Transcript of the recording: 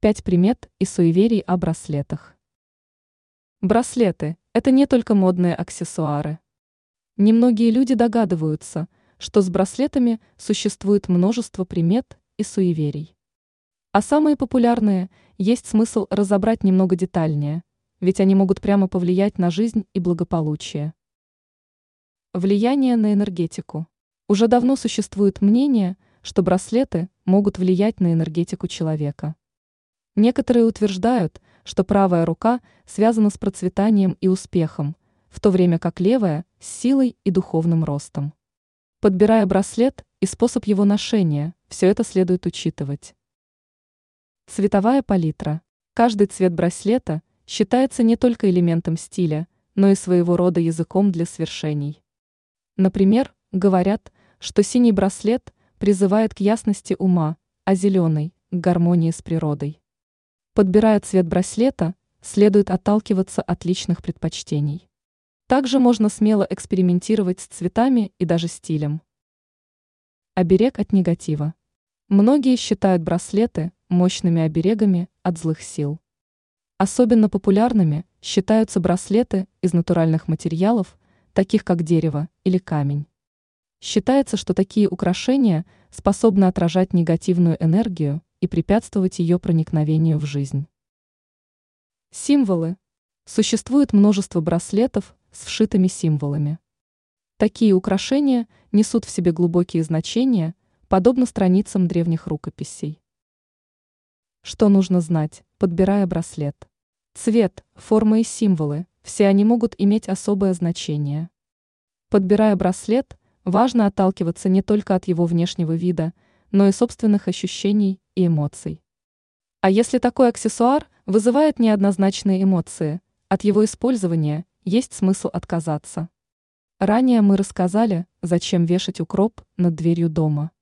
Пять примет и суеверий о браслетах. Браслеты – это не только модные аксессуары. Немногие люди догадываются, что с браслетами существует множество примет и суеверий. А самые популярные есть смысл разобрать немного детальнее, ведь они могут прямо повлиять на жизнь и благополучие. Влияние на энергетику. Уже давно существует мнение, что браслеты могут влиять на энергетику человека. Некоторые утверждают, что правая рука связана с процветанием и успехом, в то время как левая – с силой и духовным ростом. Подбирая браслет и способ его ношения, все это следует учитывать. Цветовая палитра. Каждый цвет браслета считается не только элементом стиля, но и своего рода языком для свершений. Например, говорят, что синий браслет призывает к ясности ума, а зеленый – к гармонии с природой. Подбирая цвет браслета, следует отталкиваться от личных предпочтений. Также можно смело экспериментировать с цветами и даже стилем. Оберег от негатива. Многие считают браслеты мощными оберегами от злых сил. Особенно популярными считаются браслеты из натуральных материалов, таких как дерево или камень. Считается, что такие украшения способны отражать негативную энергию и препятствовать ее проникновению в жизнь. Символы. Существует множество браслетов с вшитыми символами. Такие украшения несут в себе глубокие значения, подобно страницам древних рукописей. Что нужно знать, подбирая браслет? Цвет, форма и символы – все они могут иметь особое значение. Подбирая браслет, важно отталкиваться не только от его внешнего вида, но и собственных ощущений и эмоций. А если такой аксессуар вызывает неоднозначные эмоции, от его использования есть смысл отказаться. Ранее мы рассказали, зачем вешать укроп над дверью дома.